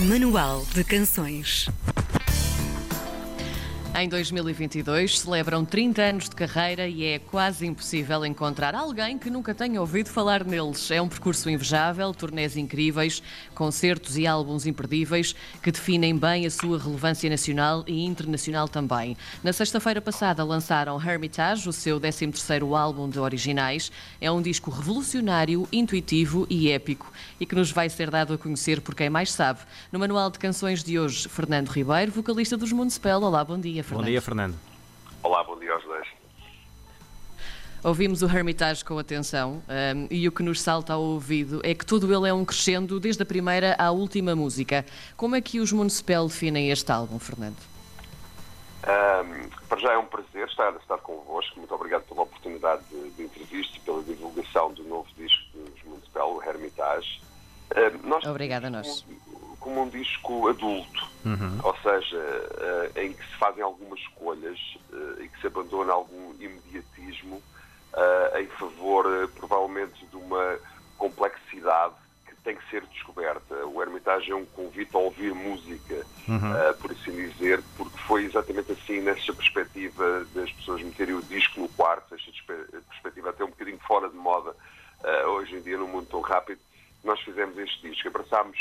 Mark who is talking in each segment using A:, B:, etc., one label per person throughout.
A: Manual de Canções
B: em 2022 celebram 30 anos de carreira e é quase impossível encontrar alguém que nunca tenha ouvido falar neles. É um percurso invejável, turnés incríveis, concertos e álbuns imperdíveis que definem bem a sua relevância nacional e internacional também. Na sexta-feira passada lançaram Hermitage, o seu 13º álbum de originais. É um disco revolucionário, intuitivo e épico e que nos vai ser dado a conhecer por quem mais sabe. No manual de canções de hoje, Fernando Ribeiro, vocalista dos Municipal. Olá, bom dia. Fernando.
C: Bom dia, Fernando.
D: Olá, bom dia aos dois.
B: Ouvimos o Hermitage com atenção um, e o que nos salta ao ouvido é que todo ele é um crescendo desde a primeira à última música. Como é que os Municipal definem este álbum, Fernando?
D: Um, para já é um prazer estar, estar convosco. Muito obrigado pela oportunidade de, de entrevista e pela divulgação do novo disco dos Municipal, o Hermitage.
B: Um, nós Obrigada a nós
D: como um disco adulto, uhum. ou seja, uh, em que se fazem algumas escolhas uh, e que se abandona algum imediatismo uh, em favor, provavelmente, de uma complexidade que tem que ser descoberta. O Hermitage é um convite a ouvir música, uhum. por assim dizer, porque foi exatamente assim, nessa perspectiva das pessoas meterem o disco no quarto, esta perspectiva até um bocadinho fora de moda, hoje em dia, num mundo tão rápido, nós fizemos este disco. Abraçámos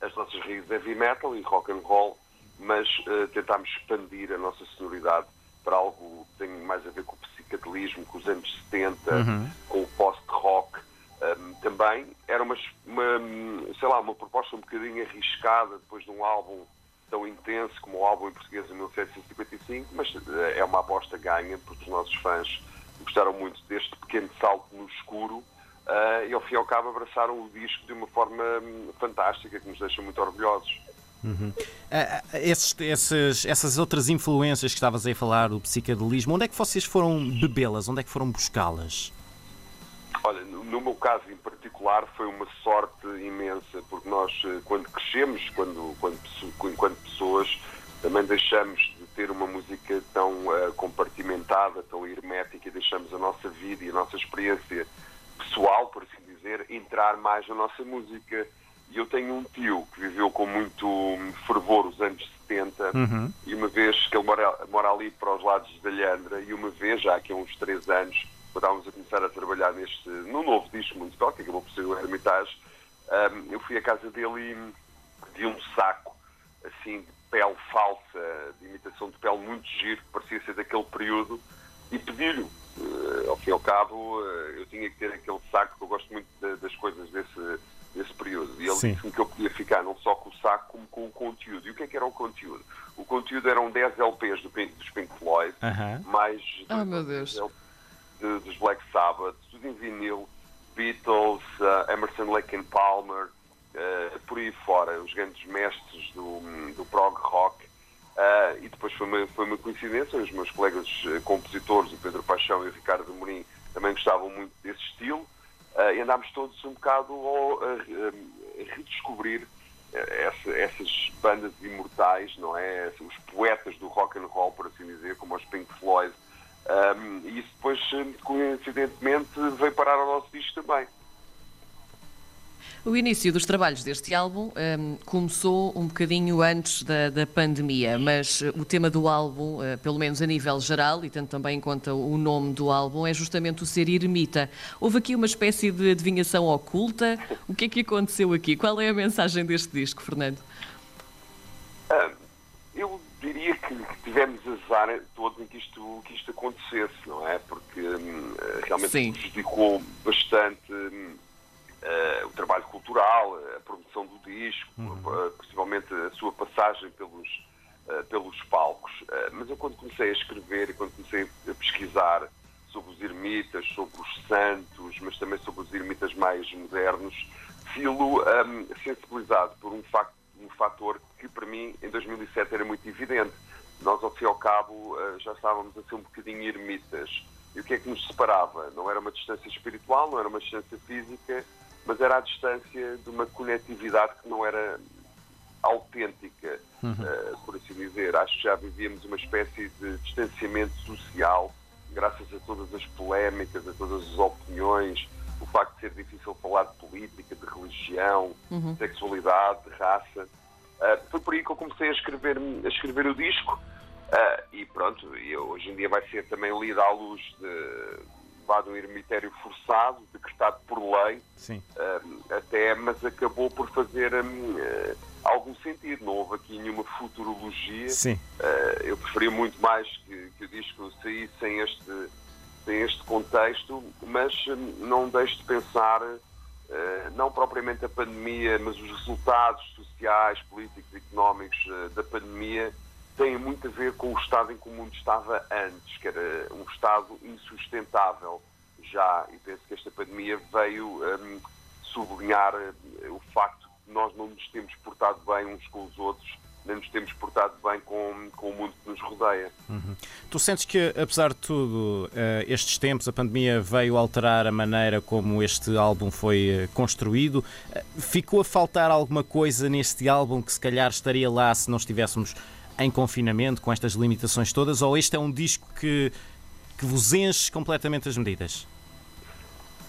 D: as nossas raízes heavy metal e rock and roll, mas uh, tentámos expandir a nossa sonoridade para algo que tem mais a ver com o psicadelismo, com os anos 70, uhum. com o post-rock. Um, também era uma, uma, sei lá, uma proposta um bocadinho arriscada depois de um álbum tão intenso como o álbum em português de 1755, mas uh, é uma aposta ganha porque os nossos fãs gostaram muito deste pequeno salto no escuro uh, e ao fim e ao cabo abraçaram o disco de uma forma hum, fantástica que nos deixa muito orgulhosos.
C: Uhum. Uh, esses, esses, essas outras influências que estavas aí a falar, o psicadelismo, onde é que vocês foram bebê-las? Onde é que foram buscá-las?
D: Olha, no meu caso em particular foi uma sorte imensa, porque nós, quando crescemos, quando, quando, enquanto pessoas, também deixamos de ter uma música tão uh, compartimentada, tão hermética, e deixamos a nossa vida e a nossa experiência pessoal, por assim dizer, entrar mais na nossa música. E eu tenho um tio que viveu com muito fervor os anos 70 uhum. e uma vez que ele mora, mora ali para os lados de Alhandra e uma vez, já aqui há uns três anos, quando estávamos a começar a trabalhar neste, no novo disco municipal, que acabou por ser o Hermitage, um, eu fui à casa dele e vi um saco assim de pele falsa, de imitação de pele muito giro, que parecia ser daquele período, e pedi-lhe uh, ao fim e ao cabo, uh, eu tinha que ter aquele saco, que eu gosto muito de, das coisas desse, desse período. E ele disse-me que eu podia ficar não só com o saco, como com o conteúdo. E o que é que era o conteúdo? O conteúdo eram 10 LPs do Pink, dos Pink Floyd, uh -huh. mais
B: oh, meu Deus.
D: De, dos Black Sabbath, tudo em vinil, Beatles, uh, Emerson Lake and Palmer, por aí fora, os grandes mestres do, do prog rock. Uh, e depois foi uma, foi uma coincidência, os meus colegas uh, compositores, o Pedro Paixão e o Ricardo Morim, também gostavam muito desse estilo, uh, e andámos todos um bocado a, a redescobrir essa, essas bandas imortais, não é? Os poetas do rock and roll, por assim dizer, como os Pink Floyd. Um, e isso depois, coincidentemente, veio parar ao nosso disco também.
B: O início dos trabalhos deste álbum um, começou um bocadinho antes da, da pandemia, mas uh, o tema do álbum, uh, pelo menos a nível geral, e tendo também em conta o nome do álbum, é justamente o ser ermita. Houve aqui uma espécie de adivinhação oculta. O que é que aconteceu aqui? Qual é a mensagem deste disco, Fernando?
D: Uh, eu diria que, tivemos azar todos em que isto, que isto acontecesse, não é? Porque um, realmente Sim. prejudicou bastante. Um, uh, o trabalho cultural, a produção do disco, uhum. uh, possivelmente a sua passagem pelos, uh, pelos palcos. mas eu quando comecei a escrever e quando comecei a pesquisar sobre os ermitas, sobre os santos, mas também sobre os ermitas mais modernos, filo um, sensibilizado por um, facto, um fator que para mim em 2007 era muito evidente. Nós, ao fim e ao cabo, já estávamos a ser um bocadinho ermitas. E o que é que nos separava? Não era uma distância espiritual, não era uma distância física, mas era a distância de uma conectividade que não era autêntica, uhum. uh, por assim dizer. Acho que já vivíamos uma espécie de distanciamento social, graças a todas as polémicas, a todas as opiniões, o facto de ser difícil falar de política, de religião, uhum. de sexualidade, de raça. Uh, foi por aí que eu comecei a escrever, a escrever o disco uh, e pronto, eu, hoje em dia vai ser também lido à luz de, de um eremitério forçado, decretado por lei, uh, até, mas acabou por fazer um, algum sentido, não houve aqui nenhuma futurologia. eu preferia muito mais que, que o disco saísse sem este, sem este contexto, mas não deixo de pensar não propriamente a pandemia, mas os resultados sociais, políticos, económicos da pandemia têm muito a ver com o estado em que o mundo estava antes, que era um estado insustentável já, e penso que esta pandemia veio um, sublinhar eh, o facto de nós não nos temos portado bem uns com os outros nem nos temos portado bem com, com o mundo que nos rodeia.
C: Uhum. Tu sentes que, apesar de tudo, uh, estes tempos, a pandemia veio alterar a maneira como este álbum foi uh, construído? Uh, ficou a faltar alguma coisa neste álbum que se calhar estaria lá se não estivéssemos em confinamento, com estas limitações todas? Ou este é um disco que, que vos enche completamente as medidas?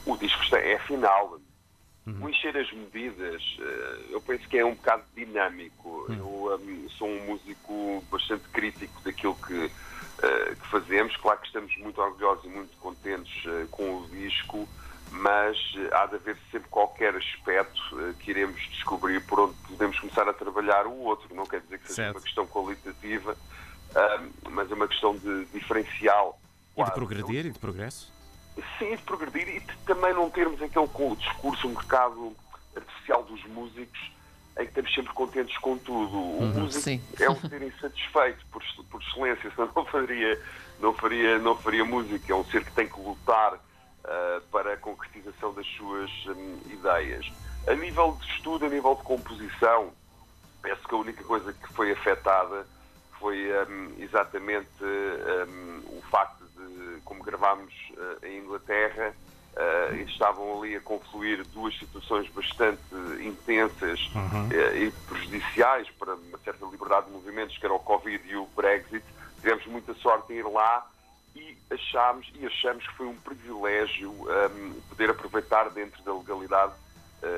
D: O disco é final Uhum. O encher as medidas, eh, eu penso que é um bocado dinâmico. Uhum. Eu um, sou um músico bastante crítico daquilo que, uh, que fazemos. Claro que estamos muito orgulhosos e muito contentes uh, com o disco, mas há de haver sempre qualquer aspecto uh, que iremos descobrir por onde podemos começar a trabalhar o outro. Não quer dizer que seja certo. uma questão qualitativa, mas é uma questão de diferencial.
C: E de progredir e de progresso?
D: sim, de progredir e de também não termos aquele discurso, um mercado artificial dos músicos em que estamos sempre contentes com tudo. O uhum, músico sim. é um ser insatisfeito por, por excelência, senão não faria, não, faria, não faria música. É um ser que tem que lutar uh, para a concretização das suas um, ideias. A nível de estudo, a nível de composição, penso que a única coisa que foi afetada foi um, exatamente um, o facto como gravámos uh, em Inglaterra, uh, estavam ali a confluir duas situações bastante intensas uhum. uh, e prejudiciais para uma certa liberdade de movimentos, que era o Covid e o Brexit. Tivemos muita sorte em ir lá e achámos e achamos que foi um privilégio um, poder aproveitar dentro da legalidade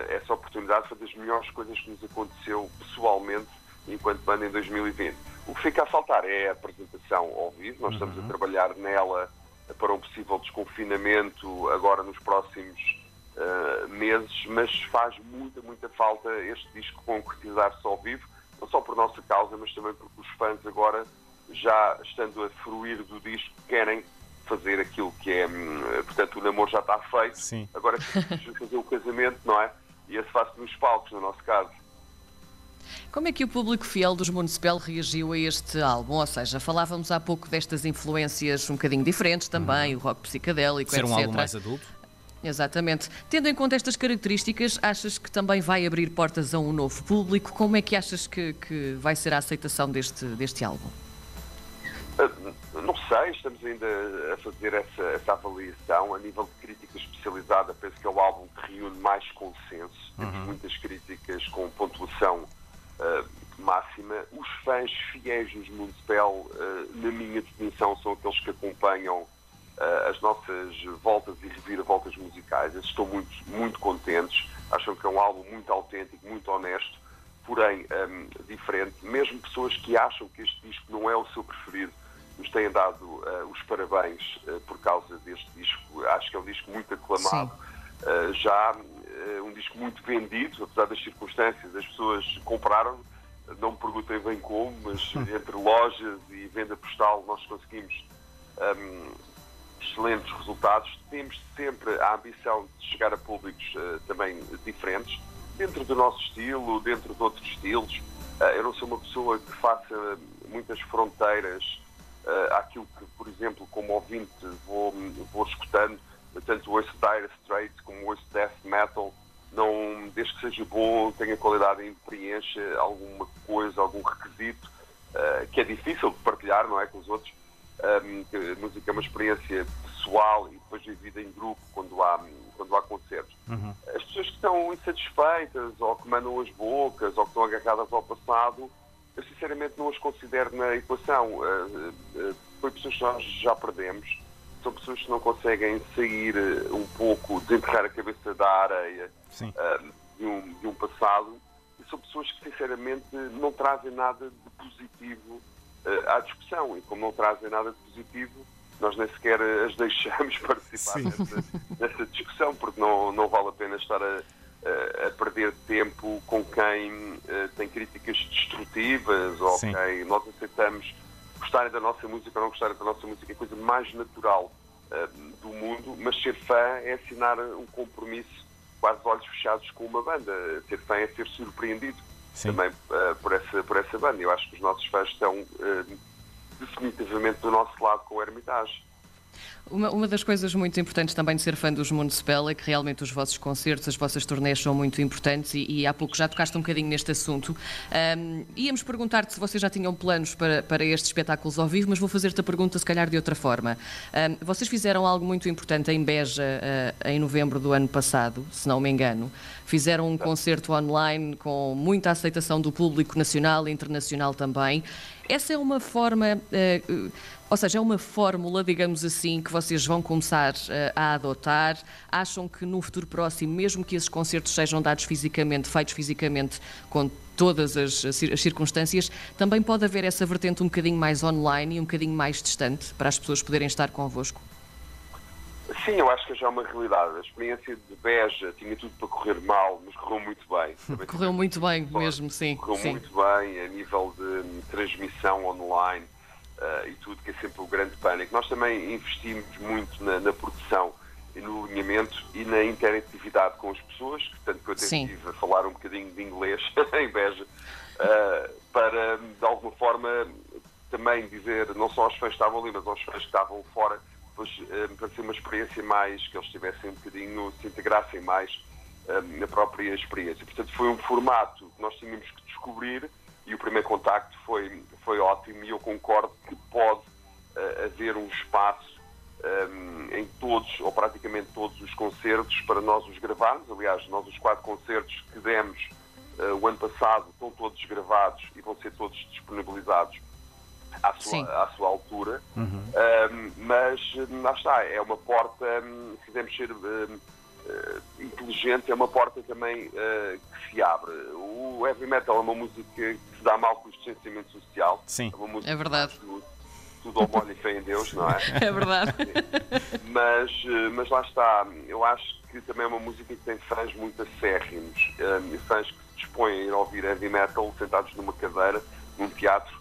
D: essa oportunidade. Foi das melhores coisas que nos aconteceu pessoalmente enquanto banda em 2020. O que fica a faltar é a apresentação ao vivo. Nós estamos a uhum. trabalhar nela para um possível desconfinamento agora nos próximos uh, meses, mas faz muita, muita falta este disco concretizar-se ao vivo, não só por nossa causa, mas também porque os fãs agora, já estando a fruir do disco, querem fazer aquilo que é, hum, portanto, o namoro já está feito, Sim. agora fazer o casamento, não é? E esse faz-se nos palcos, no nosso caso.
B: Como é que o público fiel dos Municipal reagiu a este álbum? Ou seja, falávamos há pouco destas influências um bocadinho diferentes também, uhum. o rock psicadélico,
C: Ser
B: etc.
C: um álbum mais adulto?
B: Exatamente. Tendo em conta estas características, achas que também vai abrir portas a um novo público? Como é que achas que, que vai ser a aceitação deste, deste álbum?
D: Uh, não sei, estamos ainda a fazer essa, essa, avaliação. A nível de crítica especializada, penso que é o álbum que reúne mais consenso. Temos uhum. muitas críticas com pontuação uh, máxima. Os fãs fiéis dos Municipal, uh, na minha definição, são aqueles que acompanham uh, as nossas voltas e reviravoltas musicais. Eles estão muito, muito contentes, acham que é um álbum muito autêntico, muito honesto, porém um, diferente. Mesmo pessoas que acham que este disco não é o seu preferido, nos têm dado uh, os parabéns uh, por causa deste disco. Acho que é um disco muito aclamado. Uh, já um disco muito vendido, apesar das circunstâncias, as pessoas compraram. Não me perguntem bem como, mas entre lojas e venda postal nós conseguimos um, excelentes resultados. Temos sempre a ambição de chegar a públicos também diferentes, dentro do nosso estilo, dentro de outros estilos. eu não sou uma pessoa que faça muitas fronteiras uh, àquilo que, por exemplo, como ouvinte vou, vou escutando, tanto ouço Dire Straits como ouço Death Metal, não, desde que seja bom, tenha qualidade e preencha alguma coisa, algum requisito, uh, que é difícil de partilhar, não é, com os outros. Um, a música é uma experiência pessoal e depois vivida em grupo quando há, quando há concertos. Uhum. As pessoas que estão insatisfeitas ou que mandam as bocas ou que estão agarradas ao passado eu sinceramente não as considero na equação. Uh, uh, foi pessoas que nós já perdemos, são pessoas que não conseguem sair um pouco, desenterrar a cabeça da areia de, um, de um passado, e são pessoas que sinceramente não trazem nada de positivo à discussão. E como não trazem nada de positivo nós nem sequer as deixamos participar nessa, nessa, discussão porque não, não vale a pena estar a, a, a perder tempo com quem uh, tem críticas destrutivas ou Sim. quem nós aceitamos gostarem da nossa música ou não gostarem da nossa música é a coisa mais natural uh, do mundo, mas ser fã é assinar um compromisso quase olhos fechados com uma banda. Ser fã é ser surpreendido Sim. também uh, por, essa, por essa banda. Eu acho que os nossos fãs estão uh, definitivamente do nosso lado com o Hermitage.
B: Uma, uma, das coisas muito importantes também de ser fã dos Municipal é que realmente os vossos concertos, as vossas turnés são muito importantes e, e há pouco já tocaste um bocadinho neste assunto. Um, íamos perguntar-te se vocês já tinham planos para, para estes espetáculos ao vivo, mas vou fazer-te a pergunta se calhar de outra forma. Um, vocês fizeram algo muito importante em Beja uh, em novembro do ano passado, se não me engano. Fizeram um concerto online com muita aceitação do público nacional e internacional também. Essa é uma forma, uh, ou seja, é uma fórmula, digamos assim, que vocês vão começar uh, a adotar. Acham que no futuro próximo, mesmo que esses concertos sejam dados fisicamente, feitos fisicamente, com todas as, as circunstâncias, também pode haver essa vertente um bocadinho mais online e um bocadinho mais distante para as pessoas poderem estar convosco?
D: Sim, eu acho que já é uma realidade. A experiência de Beja tinha tudo para correr mal, mas correu muito bem.
B: correu muito bem mesmo, sim.
D: Correu
B: sim.
D: muito bem a nível de transmissão online uh, e tudo, que é sempre o grande pânico. Nós também investimos muito na, na produção e no alinhamento e na interatividade com as pessoas, tanto que eu tive a falar um bocadinho de inglês em Beja, uh, para de alguma forma também dizer, não só aos fãs que estavam ali, mas aos fãs que estavam fora, eh, para ser uma experiência mais, que eles tivessem um bocadinho, se integrassem mais eh, na própria experiência. Portanto, foi um formato que nós tínhamos que descobrir e o primeiro contacto foi, foi ótimo e eu concordo que pode uh, haver um espaço um, em todos, ou praticamente todos os concertos para nós os gravarmos. Aliás, nós os quatro concertos que demos uh, o ano passado estão todos gravados e vão ser todos disponibilizados à sua, à sua altura, uhum. mas lá está, é uma porta, se quisermos ser uh, inteligente, é uma porta também uh, que se abre. O heavy metal é uma música que se dá mal com o distanciamento social.
B: Sim,
D: é,
B: é verdade.
D: Tudo, tudo ao molho e fé em Deus, não é?
B: É verdade.
D: Mas, mas lá está, eu acho que também é uma música que tem fãs muito acérrimos, um, fãs que se dispõem a ir ouvir heavy metal sentados numa cadeira, num teatro,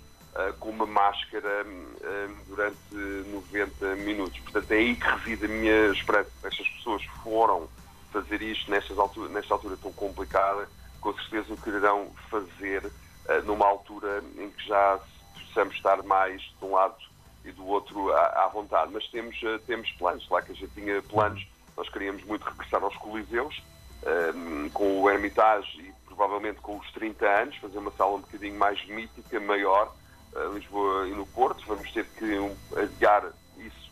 D: com uma máscara uh, durante 90 minutos. Portanto, é aí que reside a minha esperança. Estas pessoas foram fazer isto nestas altura, nesta altura tão complicada, com certeza o quererão fazer uh, numa altura em que já possamos estar mais de um lado e do outro à, à vontade. Mas temos, temos planos, lá que a gente tinha planos, nós queríamos muito regressar aos Coliseus, com o Hermitage e provavelmente com os 30 anos, fazer uma sala um bocadinho mais mítica, maior, Lisboa e no Porto. Vamos ter que um, adiar isso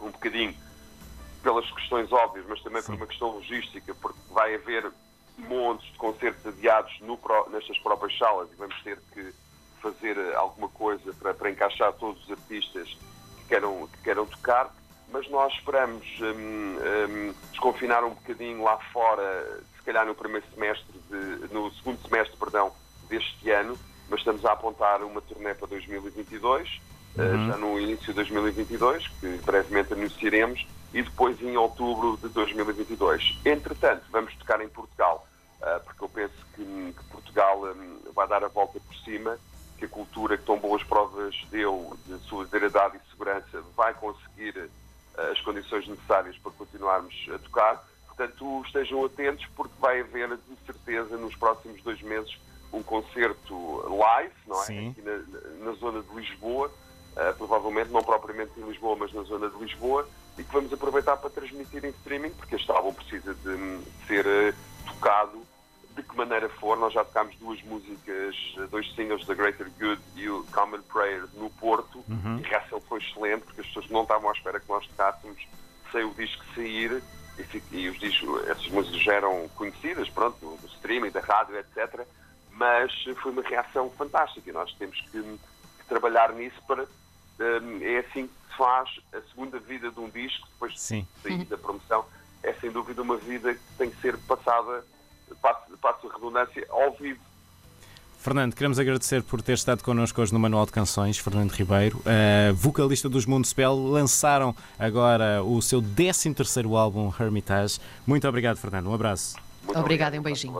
D: um bocadinho pelas questões óbvias, mas também Sim. por uma questão logística, porque vai haver montes de concertos adiados no, nestas próprias salas e vamos ter que fazer alguma coisa para, para encaixar todos os artistas que queiram, que queiram tocar. Mas nós esperamos um, um, desconfinar um bocadinho lá fora, se calhar no primeiro semestre, de, no segundo semestre, perdão, deste ano, mas estamos a apontar uma turnê para 2022, eh, uhum. já no início de 2022, que brevemente anunciaremos, e depois em outubro de 2022. Entretanto, vamos tocar em Portugal, eh, porque eu penso que, Portugal hum, vai dar a volta por cima, que a cultura que tão boas provas deu de solidariedade e segurança vai conseguir eh, as condições necessárias para continuarmos a tocar. Portanto, estejam atentos, porque vai haver, de certeza, nos próximos dois meses, um concerto live, não é? Sim. Aqui na, na zona de Lisboa, uh, provavelmente não propriamente em Lisboa, mas na zona de Lisboa, e que vamos aproveitar para transmitir em streaming, porque este álbum precisa de, de ser uh, tocado de que maneira for. Nós já tocámos duas músicas, eh, dois singles da Greater Good e o Common Prayer no Porto, uhum. e a reação foi excelente, porque as pessoas não estavam à espera que nós tocássemos sem o disco sair. E, e os discos, essas músicas já eram conhecidas, pronto, do streaming, da rádio, etc mas foi uma reação fantástica e nós temos que, que trabalhar nisso para. Um, é assim que se faz a segunda vida de um disco, depois de sair da promoção. É sem dúvida uma vida que tem que ser passada, passo, passo a redundância, ao vivo.
C: Fernando, queremos agradecer por ter estado connosco hoje no Manual de Canções, Fernando Ribeiro, uh, vocalista dos Mundo Spell, lançaram agora o seu 13 terceiro álbum, Hermitage. Muito obrigado, Fernando. Um abraço.
B: Muito obrigado, um beijinho.